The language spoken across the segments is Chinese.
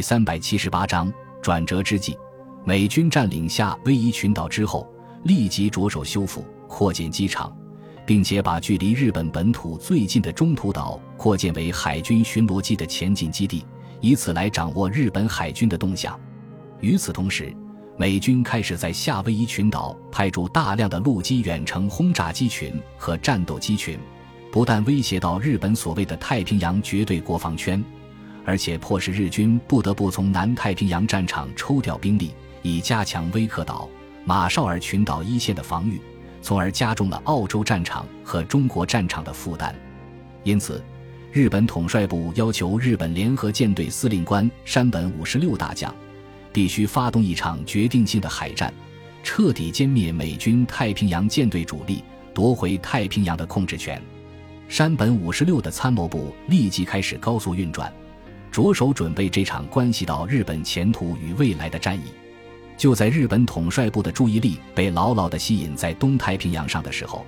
第三百七十八章转折之际，美军占领夏威夷群岛之后，立即着手修复、扩建机场，并且把距离日本本土最近的中途岛扩建为海军巡逻机的前进基地，以此来掌握日本海军的动向。与此同时，美军开始在夏威夷群岛派驻大量的陆基远程轰炸机群和战斗机群，不但威胁到日本所谓的太平洋绝对国防圈。而且迫使日军不得不从南太平洋战场抽调兵力，以加强威克岛、马绍尔群岛一线的防御，从而加重了澳洲战场和中国战场的负担。因此，日本统帅部要求日本联合舰队司令官山本五十六大将，必须发动一场决定性的海战，彻底歼灭美军太平洋舰队主力，夺回太平洋的控制权。山本五十六的参谋部立即开始高速运转。着手准备这场关系到日本前途与未来的战役。就在日本统帅部的注意力被牢牢地吸引在东太平洋上的时候，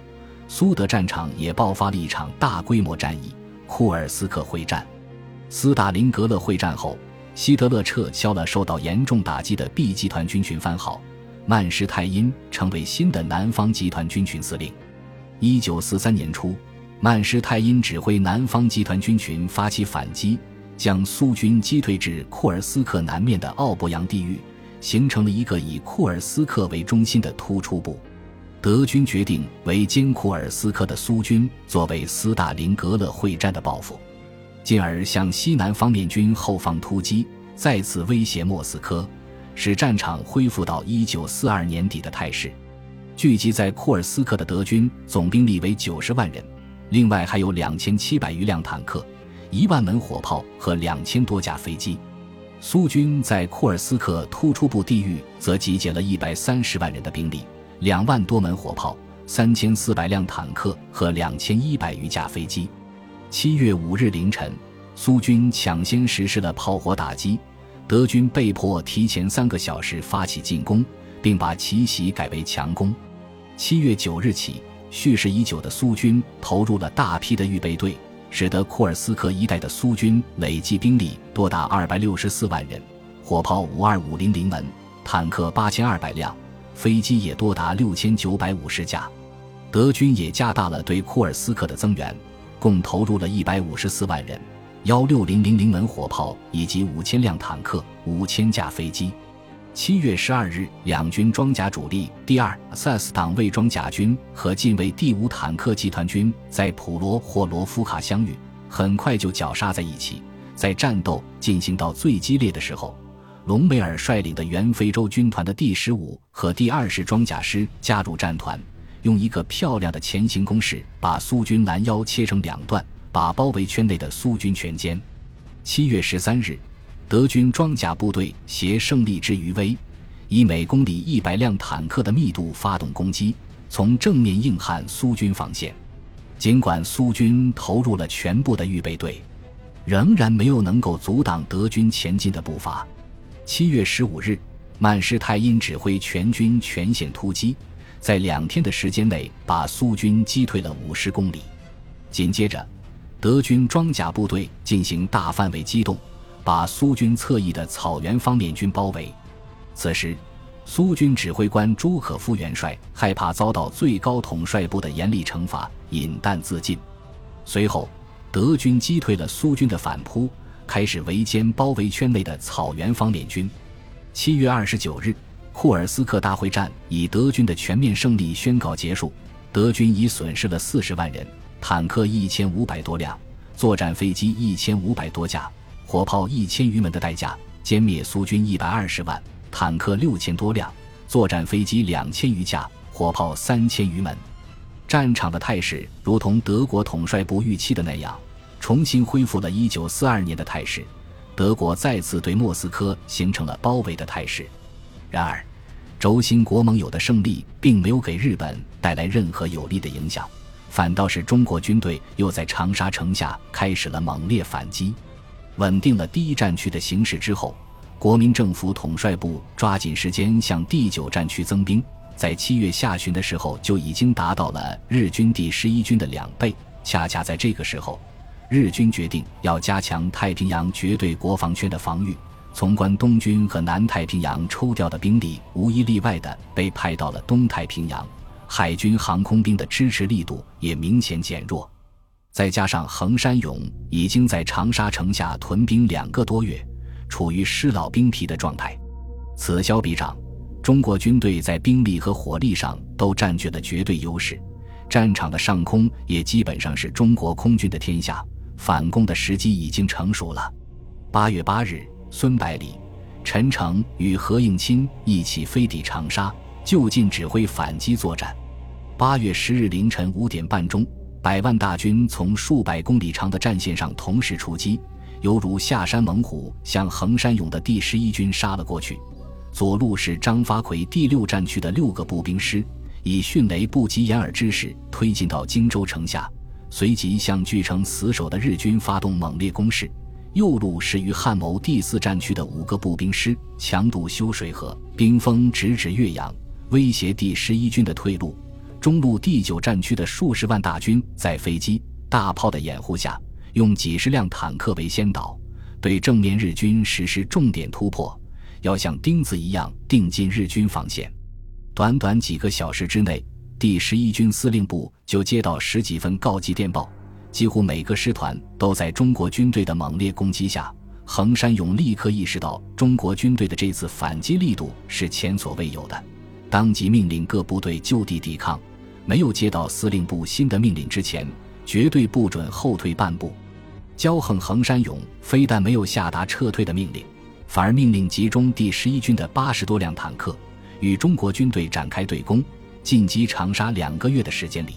苏德战场也爆发了一场大规模战役——库尔斯克会战。斯大林格勒会战后，希特勒撤销了受到严重打击的 B 集团军群番号，曼施泰因成为新的南方集团军群司令。一九四三年初，曼施泰因指挥南方集团军群发起反击。将苏军击退至库尔斯克南面的奥博扬地域，形成了一个以库尔斯克为中心的突出部。德军决定围歼库尔斯克的苏军，作为斯大林格勒会战的报复，进而向西南方面军后方突击，再次威胁莫斯科，使战场恢复到1942年底的态势。聚集在库尔斯克的德军总兵力为90万人，另外还有2700余辆坦克。一万门火炮和两千多架飞机，苏军在库尔斯克突出部地域则集结了一百三十万人的兵力，两万多门火炮，三千四百辆坦克和两千一百余架飞机。七月五日凌晨，苏军抢先实施了炮火打击，德军被迫提前三个小时发起进攻，并把奇袭改为强攻。七月九日起，蓄势已久的苏军投入了大批的预备队。使得库尔斯克一带的苏军累计兵力多达二百六十四万人，火炮五二五零零门，坦克八千二百辆，飞机也多达六千九百五十架。德军也加大了对库尔斯克的增援，共投入了一百五十四万人，幺六零零零门火炮以及五千辆坦克、五千架飞机。七月十二日，两军装甲主力第二萨斯党卫装甲军和近卫第五坦克集团军在普罗霍罗夫卡相遇，很快就绞杀在一起。在战斗进行到最激烈的时候，隆美尔率领的原非洲军团的第十五和第二十装甲师加入战团，用一个漂亮的前行攻势把苏军拦腰切成两段，把包围圈内的苏军全歼。七月十三日。德军装甲部队携胜利之余威，以每公里一百辆坦克的密度发动攻击，从正面硬汉苏军防线。尽管苏军投入了全部的预备队，仍然没有能够阻挡德军前进的步伐。七月十五日，曼施泰因指挥全军全线突击，在两天的时间内把苏军击退了五十公里。紧接着，德军装甲部队进行大范围机动。把苏军侧翼的草原方面军包围。此时，苏军指挥官朱可夫元帅害怕遭到最高统帅部的严厉惩罚，饮弹自尽。随后，德军击退了苏军的反扑，开始围歼包围圈内的草原方面军。七月二十九日，库尔斯克大会战以德军的全面胜利宣告结束。德军已损失了四十万人，坦克一千五百多辆，作战飞机一千五百多架。火炮一千余门的代价，歼灭苏军一百二十万，坦克六千多辆，作战飞机两千余架，火炮三千余门。战场的态势如同德国统帅部预期的那样，重新恢复了一九四二年的态势。德国再次对莫斯科形成了包围的态势。然而，轴心国盟友的胜利并没有给日本带来任何有利的影响，反倒是中国军队又在长沙城下开始了猛烈反击。稳定了第一战区的形势之后，国民政府统帅部抓紧时间向第九战区增兵，在七月下旬的时候就已经达到了日军第十一军的两倍。恰恰在这个时候，日军决定要加强太平洋绝对国防圈的防御，从关东军和南太平洋抽调的兵力无一例外的被派到了东太平洋，海军航空兵的支持力度也明显减弱。再加上横山勇已经在长沙城下屯兵两个多月，处于失老兵疲的状态。此消彼长，中国军队在兵力和火力上都占据了绝对优势，战场的上空也基本上是中国空军的天下，反攻的时机已经成熟了。八月八日，孙百里、陈诚与何应钦一起飞抵长沙，就近指挥反击作战。八月十日凌晨五点半钟。百万大军从数百公里长的战线上同时出击，犹如下山猛虎，向横山勇的第十一军杀了过去。左路是张发奎第六战区的六个步兵师，以迅雷不及掩耳之势推进到荆州城下，随即向据城死守的日军发动猛烈攻势。右路是于汉谋第四战区的五个步兵师，强渡修水河，兵锋直指岳阳，威胁第十一军的退路。中路第九战区的数十万大军在飞机、大炮的掩护下，用几十辆坦克为先导，对正面日军实施重点突破，要像钉子一样钉进日军防线。短短几个小时之内，第十一军司令部就接到十几份告急电报，几乎每个师团都在中国军队的猛烈攻击下。横山勇立刻意识到，中国军队的这次反击力度是前所未有的，当即命令各部队就地抵抗。没有接到司令部新的命令之前，绝对不准后退半步。骄横横山勇非但没有下达撤退的命令，反而命令集中第十一军的八十多辆坦克，与中国军队展开对攻。进击长沙两个月的时间里，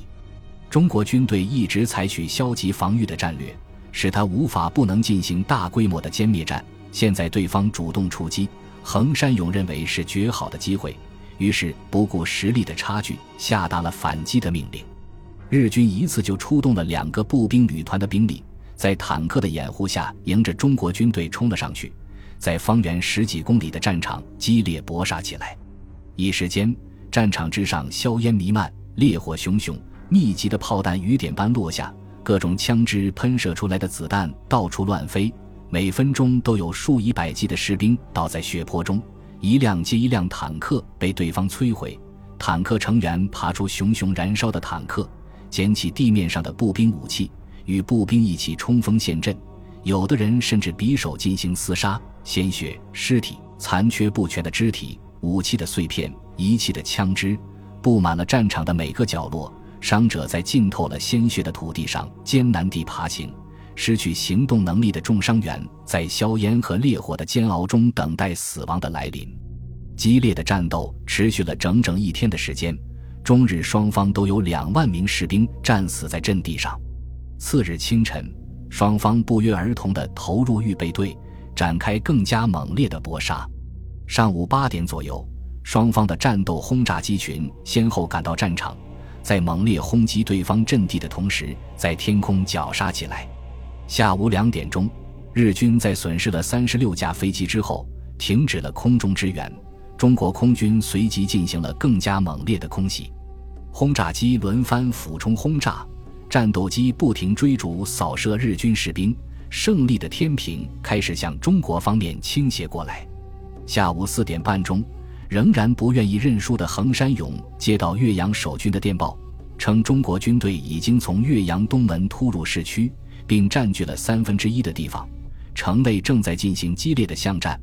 中国军队一直采取消极防御的战略，使他无法不能进行大规模的歼灭战。现在对方主动出击，横山勇认为是绝好的机会。于是不顾实力的差距，下达了反击的命令。日军一次就出动了两个步兵旅团的兵力，在坦克的掩护下，迎着中国军队冲了上去，在方圆十几公里的战场激烈搏杀起来。一时间，战场之上硝烟弥漫，烈火熊熊，密集的炮弹雨点般落下，各种枪支喷射出来的子弹到处乱飞，每分钟都有数以百计的士兵倒在血泊中。一辆接一辆坦克被对方摧毁，坦克成员爬出熊熊燃烧的坦克，捡起地面上的步兵武器，与步兵一起冲锋陷阵。有的人甚至匕首进行厮杀，鲜血、尸体、残缺不全的肢体、武器的碎片、遗弃的枪支，布满了战场的每个角落。伤者在浸透了鲜血的土地上艰难地爬行。失去行动能力的重伤员在硝烟和烈火的煎熬中等待死亡的来临。激烈的战斗持续了整整一天的时间，中日双方都有两万名士兵战死在阵地上。次日清晨，双方不约而同地投入预备队，展开更加猛烈的搏杀。上午八点左右，双方的战斗轰炸机群先后赶到战场，在猛烈轰击对方阵地的同时，在天空绞杀起来。下午两点钟，日军在损失了三十六架飞机之后，停止了空中支援。中国空军随即进行了更加猛烈的空袭，轰炸机轮番俯冲轰炸，战斗机不停追逐扫射日军士兵。胜利的天平开始向中国方面倾斜过来。下午四点半钟，仍然不愿意认输的横山勇接到岳阳守军的电报，称中国军队已经从岳阳东门突入市区。并占据了三分之一的地方，城内正在进行激烈的巷战，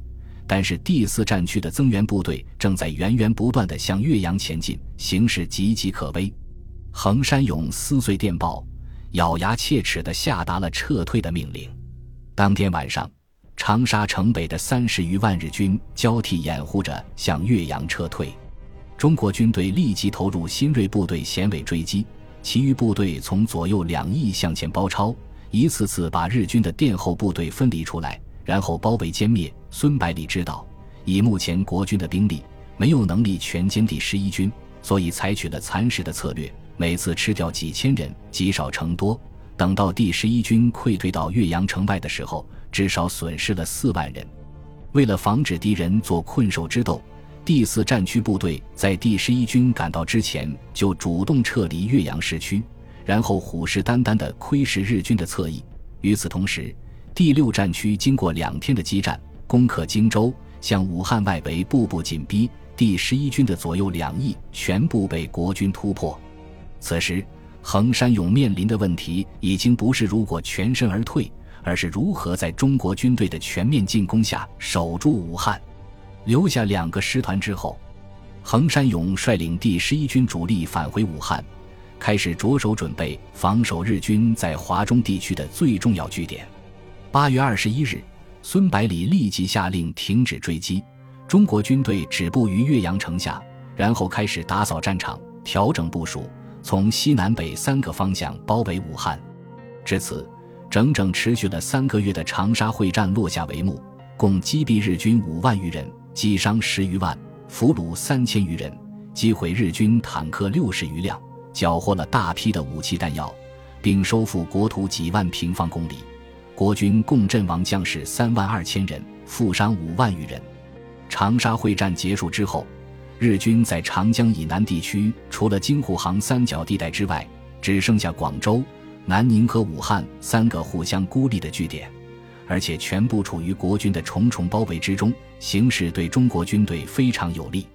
但是第四战区的增援部队正在源源不断地向岳阳前进，形势岌岌可危。横山勇撕碎电报，咬牙切齿地下达了撤退的命令。当天晚上，长沙城北的三十余万日军交替掩护着向岳阳撤退，中国军队立即投入新锐部队衔尾追击，其余部队从左右两翼向前包抄。一次次把日军的殿后部队分离出来，然后包围歼灭。孙百里知道，以目前国军的兵力，没有能力全歼第十一军，所以采取了蚕食的策略，每次吃掉几千人，积少成多。等到第十一军溃退到岳阳城外的时候，至少损失了四万人。为了防止敌人做困兽之斗，第四战区部队在第十一军赶到之前就主动撤离岳阳市区。然后虎视眈眈地窥视日军的侧翼。与此同时，第六战区经过两天的激战，攻克荆州，向武汉外围步步紧逼。第十一军的左右两翼全部被国军突破。此时，横山勇面临的问题已经不是如果全身而退，而是如何在中国军队的全面进攻下守住武汉。留下两个师团之后，横山勇率领第十一军主力返回武汉，开始着手准备防守日军在华中地区的最重要据点。八月二十一日，孙百里立即下令停止追击。中国军队止步于岳阳城下，然后开始打扫战场、调整部署，从西南北三个方向包围武汉。至此，整整持续了三个月的长沙会战落下帷幕，共击毙日军五万余人，击伤十余万，俘虏三千余人，击毁日军坦克六十余辆，缴获了大批的武器弹药，并收复国土几万平方公里。国军共阵亡将士三万二千人，负伤五万余人。长沙会战结束之后，日军在长江以南地区，除了京沪杭三角地带之外，只剩下广州、南宁和武汉三个互相孤立的据点，而且全部处于国军的重重包围之中，形势对中国军队非常有利。